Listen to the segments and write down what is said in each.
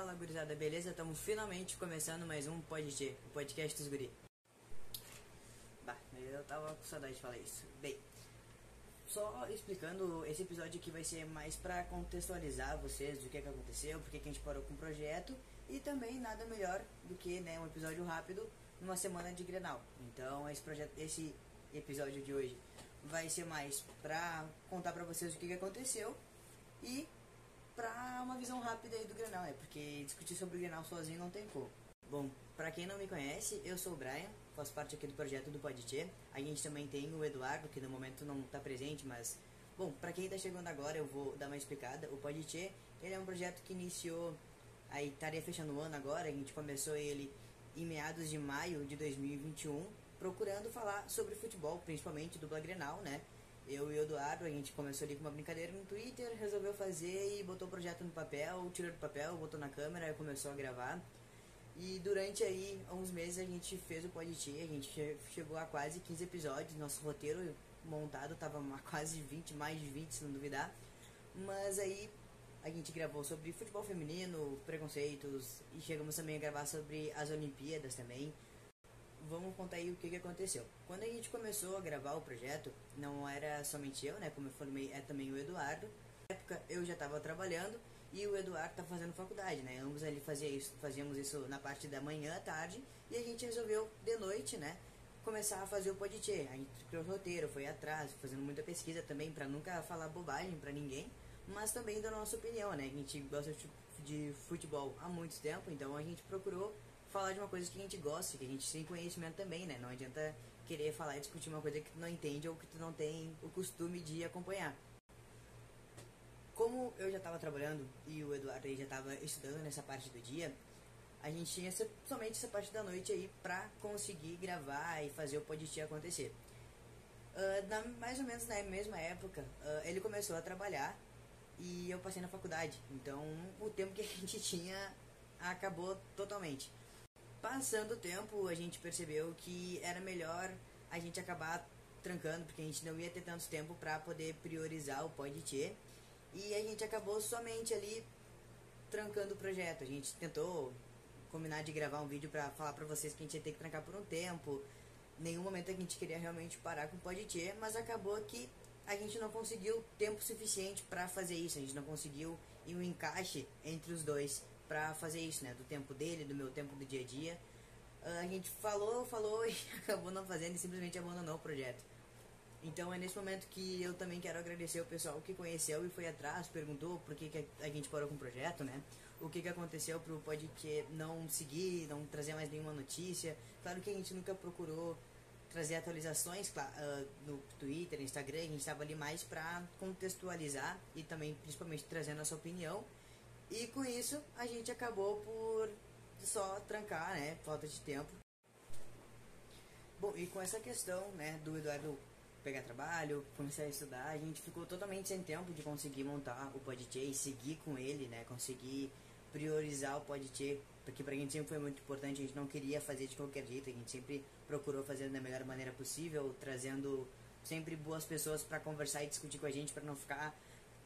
Fala, gurizada, beleza? Estamos finalmente começando mais um Podcast, o podcast dos guri. Bah, eu tava com saudade de falar isso. Bem, só explicando, esse episódio aqui vai ser mais pra contextualizar vocês do que, é que aconteceu, porque que a gente parou com o projeto e também nada melhor do que né, um episódio rápido numa semana de Grenal. Então esse projeto, esse episódio de hoje vai ser mais pra contar pra vocês o que, que aconteceu e pra uma visão rápida aí do Grenal, é porque discutir sobre o Grenal sozinho não tem como. Bom, pra quem não me conhece, eu sou o Brian, faço parte aqui do projeto do Poditê. A gente também tem o Eduardo, que no momento não tá presente, mas... Bom, pra quem tá chegando agora, eu vou dar uma explicada. O Poditê, ele é um projeto que iniciou... Aí estaria fechando o ano agora, a gente começou ele em meados de maio de 2021, procurando falar sobre futebol, principalmente do Grenal, né? Eu e o Eduardo, a gente começou ali com uma brincadeira no Twitter, resolveu fazer e botou o projeto no papel, tirou do papel, botou na câmera e começou a gravar. E durante aí, uns meses, a gente fez o Poditi, a gente chegou a quase 15 episódios, nosso roteiro montado tava quase 20, mais de 20 se não duvidar. Mas aí a gente gravou sobre futebol feminino, preconceitos e chegamos também a gravar sobre as Olimpíadas também vamos contar aí o que, que aconteceu. Quando a gente começou a gravar o projeto, não era somente eu, né? Como eu formei, é também o Eduardo. Na época eu já estava trabalhando e o Eduardo tá fazendo faculdade, né? Ambos ali fazia isso, fazíamos isso na parte da manhã, à tarde, e a gente resolveu de noite, né? Começar a fazer o podcast. A gente criou o roteiro, foi atrás, fazendo muita pesquisa também para nunca falar bobagem para ninguém, mas também da nossa opinião, né? A gente gosta de futebol há muito tempo, então a gente procurou falar de uma coisa que a gente gosta, que a gente tem conhecimento também, né? Não adianta querer falar e discutir uma coisa que tu não entende ou que tu não tem o costume de acompanhar. Como eu já estava trabalhando e o Eduardo aí já estava estudando nessa parte do dia, a gente tinha somente essa parte da noite aí pra conseguir gravar e fazer o podcast acontecer. Uh, na, mais ou menos na mesma época, uh, ele começou a trabalhar e eu passei na faculdade. Então o tempo que a gente tinha acabou totalmente. Passando o tempo, a gente percebeu que era melhor a gente acabar trancando, porque a gente não ia ter tanto tempo para poder priorizar o Poditê. E a gente acabou somente ali trancando o projeto. A gente tentou combinar de gravar um vídeo para falar para vocês que a gente ia ter que trancar por um tempo. Nenhum momento a gente queria realmente parar com o Poditê, mas acabou que a gente não conseguiu tempo suficiente para fazer isso. A gente não conseguiu um encaixe entre os dois para fazer isso, né? Do tempo dele, do meu tempo do dia a dia. Uh, a gente falou, falou e acabou não fazendo e simplesmente abandonou o projeto. Então é nesse momento que eu também quero agradecer o pessoal que conheceu e foi atrás, perguntou por que, que a gente parou com o projeto, né? O que, que aconteceu pro podcast não seguir, não trazer mais nenhuma notícia. Claro que a gente nunca procurou trazer atualizações uh, no Twitter, Instagram, a gente estava ali mais para contextualizar e também principalmente trazer a nossa opinião e com isso a gente acabou por só trancar, né? Falta de tempo. Bom, e com essa questão, né, do Eduardo pegar trabalho, começar a estudar, a gente ficou totalmente sem tempo de conseguir montar o Poditê e seguir com ele, né? Conseguir priorizar o Poditê, porque pra gente sempre foi muito importante, a gente não queria fazer de qualquer jeito, a gente sempre procurou fazer da melhor maneira possível, trazendo sempre boas pessoas para conversar e discutir com a gente, para não ficar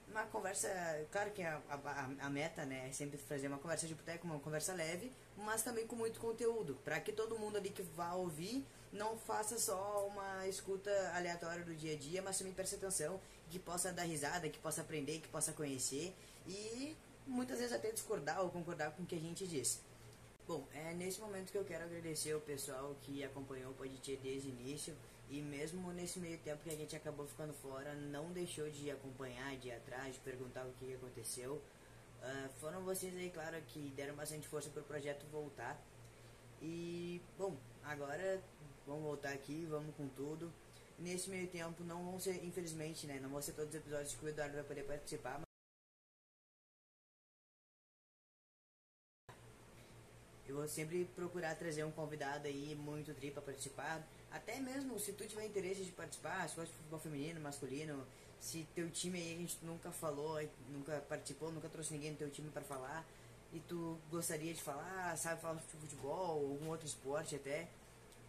uma conversa, claro que a, a, a, meta, né, é sempre fazer uma conversa de boteco, uma conversa leve, mas também com muito conteúdo, para que todo mundo ali que vá ouvir não faça só uma escuta aleatória do dia a dia, mas também preste atenção, que possa dar risada, que possa aprender, que possa conhecer e muitas vezes até discordar ou concordar com o que a gente diz. Bom, é nesse momento que eu quero agradecer o pessoal que acompanhou o Poditê desde o início e mesmo nesse meio tempo que a gente acabou ficando fora, não deixou de acompanhar, de ir atrás, de perguntar o que aconteceu. Uh, foram vocês aí, claro, que deram bastante força para o projeto voltar. E, bom, agora vamos voltar aqui, vamos com tudo. Nesse meio tempo não vão ser, infelizmente, né, não vão ser todos os episódios que o Eduardo vai poder participar, vou sempre procurar trazer um convidado aí muito tri para participar. Até mesmo se tu tiver interesse de participar, se gosta de futebol feminino, masculino, se teu time aí a gente nunca falou, nunca participou, nunca trouxe ninguém do teu time para falar e tu gostaria de falar, sabe falar de futebol ou algum outro esporte até,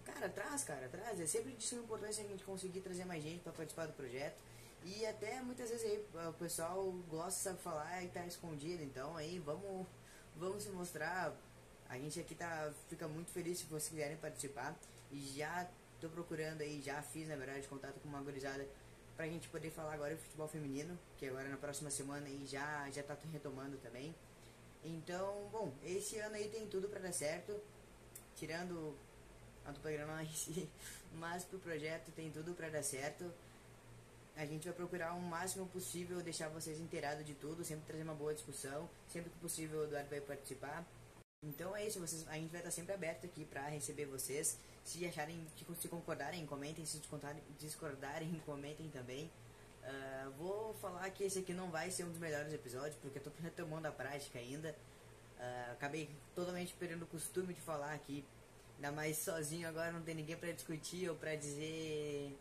cara, traz, cara, traz. É sempre de suma importância a gente conseguir trazer mais gente para participar do projeto. E até muitas vezes aí o pessoal gosta de falar e tá escondido, então aí vamos vão se mostrar. A gente aqui tá, fica muito feliz se vocês quiserem participar. E já tô procurando aí, já fiz na verdade contato com uma gurizada pra gente poder falar agora de futebol feminino, que agora na próxima semana aí já, já tá retomando também. Então, bom, esse ano aí tem tudo para dar certo, tirando a dupla Granal em si, mas pro projeto tem tudo para dar certo. A gente vai procurar o máximo possível deixar vocês inteirados de tudo, sempre trazer uma boa discussão, sempre que possível o Eduardo vai participar. Então é isso, vocês, a gente vai estar sempre aberto aqui para receber vocês. Se acharem que se concordarem, comentem, se discordarem, comentem também. Uh, vou falar que esse aqui não vai ser um dos melhores episódios, porque eu tô retomando a prática ainda. Uh, acabei totalmente perdendo o costume de falar aqui. Ainda mais sozinho agora não tem ninguém para discutir ou para dizer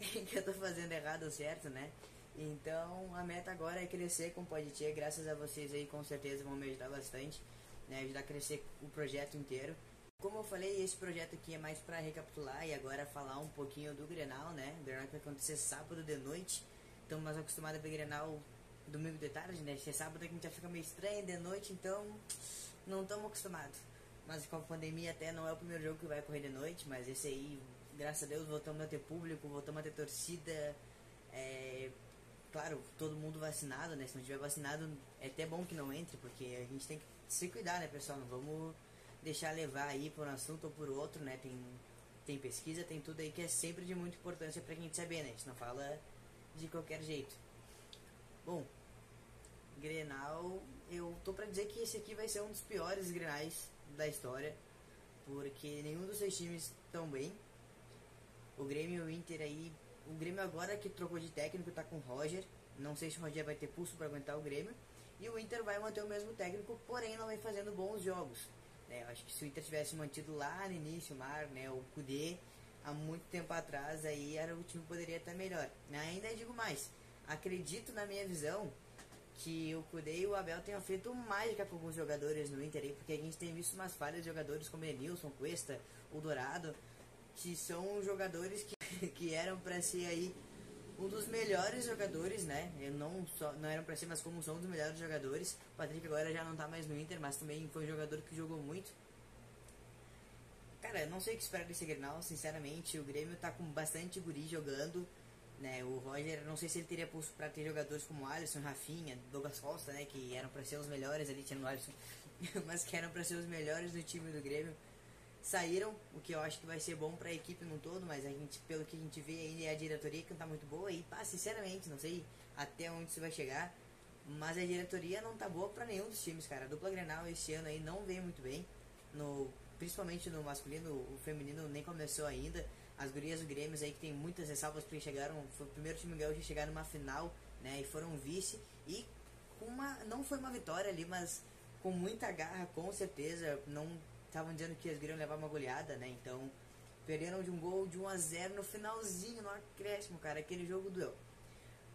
que eu tô fazendo errado ou certo, né? Então a meta agora é crescer com o Podtia, graças a vocês aí com certeza vão me ajudar bastante, né? Ajudar a crescer o projeto inteiro. Como eu falei, esse projeto aqui é mais para recapitular e agora falar um pouquinho do Grenal, né? O Grenal que vai acontecer sábado de noite estamos mais acostumados a ver Grenal domingo de tarde, né? Se é sábado a gente já fica meio estranho de noite, então não estamos acostumados. Mas com a pandemia até não é o primeiro jogo que vai correr de noite, mas esse aí, graças a Deus, voltamos a ter público, voltamos a ter torcida. É, claro, todo mundo vacinado, né? Se não tiver vacinado, é até bom que não entre, porque a gente tem que se cuidar, né, pessoal? Não vamos deixar levar aí por um assunto ou por outro, né? Tem, tem pesquisa, tem tudo aí que é sempre de muita importância pra gente saber, né? A gente não fala de qualquer jeito. Bom, Grenal, eu tô pra dizer que esse aqui vai ser um dos piores Grenais da história, porque nenhum dos seis times estão bem. O Grêmio e o Inter aí, o Grêmio agora que trocou de técnico tá com o Roger, não sei se o Roger vai ter pulso para aguentar o Grêmio, e o Inter vai manter o mesmo técnico, porém não vem fazendo bons jogos. É, eu acho que se o Inter tivesse mantido lá no início o Mar, né, o Kudê, há muito tempo atrás aí era o time poderia estar melhor. Ainda digo mais, acredito na minha visão que o Kudê e o Abel tenham feito mágica com alguns jogadores no Inter aí, porque a gente tem visto umas falhas de jogadores como Enilson, Cuesta, o Dourado, que são jogadores que, que eram para ser aí um dos melhores jogadores, né? Eu não só não eram para ser, mas como são um dos melhores jogadores. O Patrick agora já não tá mais no Inter, mas também foi um jogador que jogou muito. Cara, não sei o que esperar desse Grenal, sinceramente. O Grêmio tá com bastante guri jogando. Né, o Roger, não sei se ele teria pulso para ter jogadores como Alisson, Rafinha, Douglas Costa, né, que eram para ser os melhores ali, tinha o Alisson, mas que eram para ser os melhores do time do Grêmio. Saíram, o que eu acho que vai ser bom para a equipe no todo, mas a gente, pelo que a gente vê aí, a diretoria que não tá muito boa e, pá, sinceramente, não sei até onde isso vai chegar, mas a diretoria não tá boa para nenhum dos times, cara. A dupla Grenal esse ano aí não veio muito bem. No principalmente no masculino, o feminino nem começou ainda. As gurias do Grêmio aí que tem muitas ressalvas porque chegaram, foi o primeiro time gaúcho a chegar numa final, né, e foram vice e uma não foi uma vitória ali, mas com muita garra, com certeza, não estavam dizendo que as gurias levar uma goleada, né? Então, perderam de um gol de 1 a 0 no finalzinho, no acréscimo, cara, aquele jogo doeu.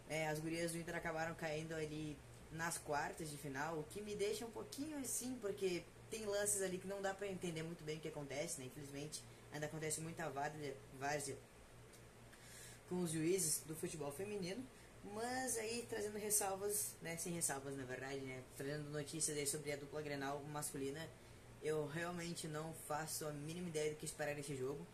É, as gurias do Inter acabaram caindo ali nas quartas de final, o que me deixa um pouquinho assim, porque tem lances ali que não dá para entender muito bem o que acontece, né? Infelizmente, ainda acontece muita várzea com os juízes do futebol feminino. Mas aí trazendo ressalvas, né? Sem ressalvas na verdade, né? Trazendo notícias aí sobre a dupla Grenal masculina, eu realmente não faço a mínima ideia do que esperar desse jogo.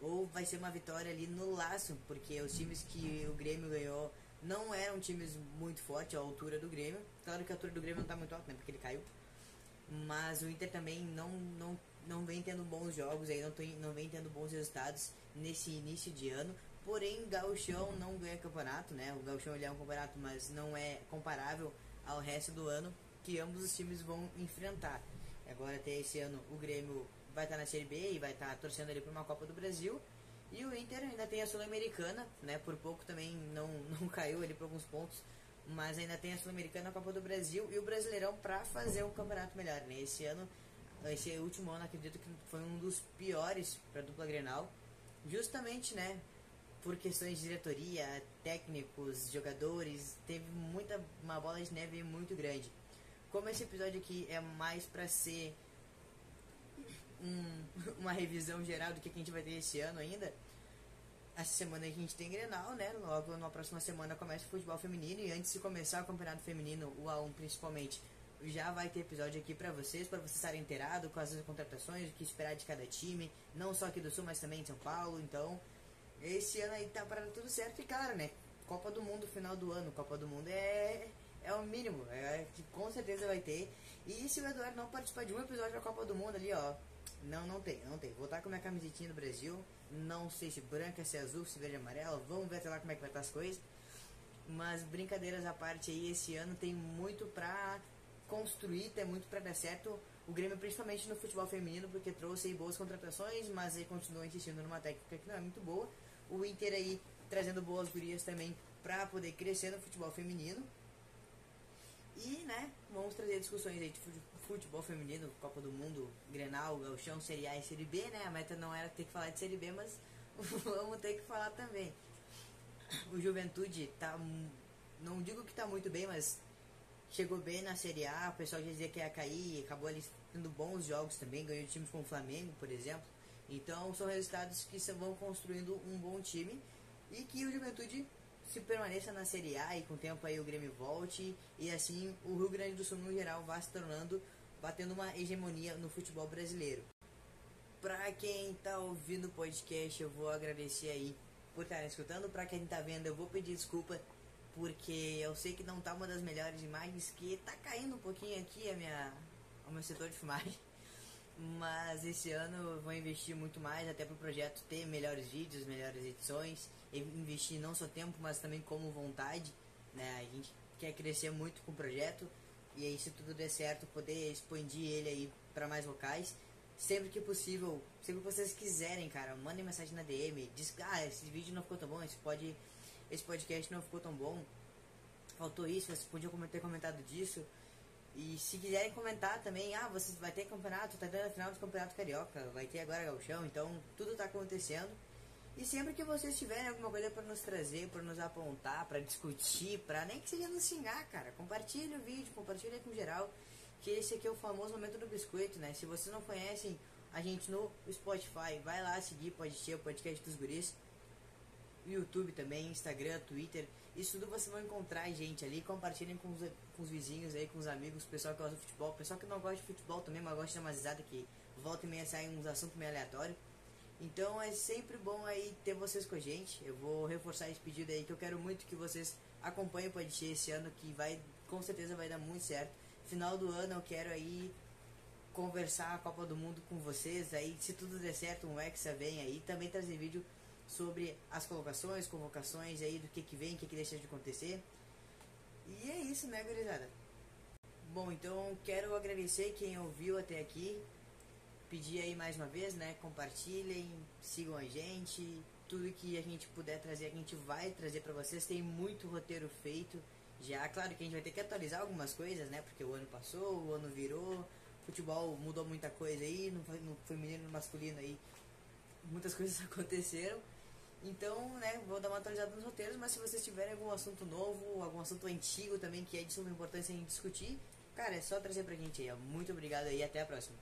Ou vai ser uma vitória ali no laço, porque os times que o Grêmio ganhou não eram times muito fortes à altura do Grêmio. Claro que a altura do Grêmio não está muito alta, né? Porque ele caiu. Mas o Inter também não, não, não vem tendo bons jogos, aí não, tô, não vem tendo bons resultados nesse início de ano. Porém, Gauchão não ganha campeonato, né? O Gauchão ele é um campeonato, mas não é comparável ao resto do ano que ambos os times vão enfrentar. Agora até esse ano o Grêmio vai estar na Série B e vai estar torcendo ali para uma Copa do Brasil. E o Inter ainda tem a Sul-Americana, né? Por pouco também não, não caiu ali por alguns pontos mas ainda tem a Sul-Americana, a Copa do Brasil e o Brasileirão para fazer um campeonato melhor. Né? Esse ano, esse último ano, acredito que foi um dos piores para a dupla Grenal, justamente, né? Por questões de diretoria, técnicos, jogadores, teve muita uma bola de neve muito grande. Como esse episódio aqui é mais para ser um, uma revisão geral do que a gente vai ter esse ano ainda, essa semana a gente tem Grenal, né? Logo na próxima semana começa o futebol feminino e antes de começar o campeonato feminino, o A1 principalmente, já vai ter episódio aqui para vocês, para vocês estarem inteirados com as contratações, o que esperar de cada time, não só aqui do Sul, mas também de São Paulo. Então, esse ano aí tá para tudo certo e claro, né? Copa do Mundo final do ano, Copa do Mundo é é o mínimo, é que com certeza vai ter. E se o Eduardo não participar de um episódio da Copa do Mundo ali, ó, não, não tem, não tem. Vou estar com minha camisetinha do Brasil, não sei se branca, se azul, se verde amarela, vamos ver até lá como é que vai estar as coisas. Mas brincadeiras à parte aí, esse ano tem muito pra construir, tem muito pra dar certo. O Grêmio, principalmente no futebol feminino, porque trouxe aí boas contratações, mas aí continua insistindo numa técnica que não é muito boa. O Inter aí trazendo boas gurias também pra poder crescer no futebol feminino. E, né, vamos trazer discussões aí de futebol feminino, Copa do Mundo, Grenal, Galchão, Série A e Série B, né? A meta não era ter que falar de Série B, mas vamos ter que falar também. O Juventude tá, não digo que tá muito bem, mas chegou bem na Série A, o pessoal já dizia que ia cair, acabou ali tendo bons jogos também, ganhou times como o Flamengo, por exemplo. Então são resultados que vão construindo um bom time e que o Juventude se permaneça na Série A e com o tempo aí o Grêmio volte e assim o Rio Grande do Sul no geral vá se tornando, batendo uma hegemonia no futebol brasileiro. Pra quem tá ouvindo o podcast, eu vou agradecer aí por estar escutando. Pra quem tá vendo, eu vou pedir desculpa porque eu sei que não tá uma das melhores imagens, que tá caindo um pouquinho aqui a minha, o meu setor de filmagem. Mas esse ano eu vou investir muito mais até para o projeto ter melhores vídeos, melhores edições, investir não só tempo, mas também como vontade. Né? A gente quer crescer muito com o projeto e aí se tudo der certo poder expandir ele aí para mais locais. Sempre que possível, sempre que vocês quiserem, cara, mandem mensagem na DM, diz ah, esse vídeo não ficou tão bom, esse, pode, esse podcast não ficou tão bom, faltou isso, vocês podiam ter comentado disso. E se quiserem comentar também, ah, vocês vai ter campeonato, tá dando a final do campeonato carioca, vai ter agora gauchão, então tudo tá acontecendo. E sempre que vocês tiverem alguma coisa para nos trazer, para nos apontar, para discutir, para nem que seja nos xingar, cara, compartilhe o vídeo, compartilhe com geral, que esse aqui é o famoso momento do biscoito, né? Se vocês não conhecem a gente no Spotify, vai lá seguir, pode ter o podcast dos guris, YouTube também, Instagram, Twitter, isso tudo vocês vão encontrar gente ali. Compartilhem com os, com os vizinhos aí, com os amigos, pessoal que gosta de futebol, pessoal que não gosta de futebol também, mas gosta de uma risada que volta e meia sai uns assuntos meio aleatórios. Então é sempre bom aí ter vocês com a gente. Eu vou reforçar esse pedido aí que eu quero muito que vocês acompanhem o podcast esse ano que vai com certeza vai dar muito certo. Final do ano eu quero aí conversar a Copa do Mundo com vocês aí, se tudo der certo, um Hexa vem aí, também trazer vídeo sobre as colocações, convocações aí do que que vem, o que que deixa de acontecer. E é isso, né, gurizada? Bom, então quero agradecer quem ouviu até aqui. Pedir aí mais uma vez, né, compartilhem, sigam a gente, tudo que a gente puder trazer, a gente vai trazer para vocês. Tem muito roteiro feito. Já, claro que a gente vai ter que atualizar algumas coisas, né? Porque o ano passou, o ano virou, futebol mudou muita coisa aí, no, no feminino no masculino aí, muitas coisas aconteceram. Então, né, vou dar uma atualizada nos roteiros, mas se vocês tiverem algum assunto novo, algum assunto antigo também que é de suma importância em discutir, cara, é só trazer pra gente aí. Muito obrigado aí até a próxima.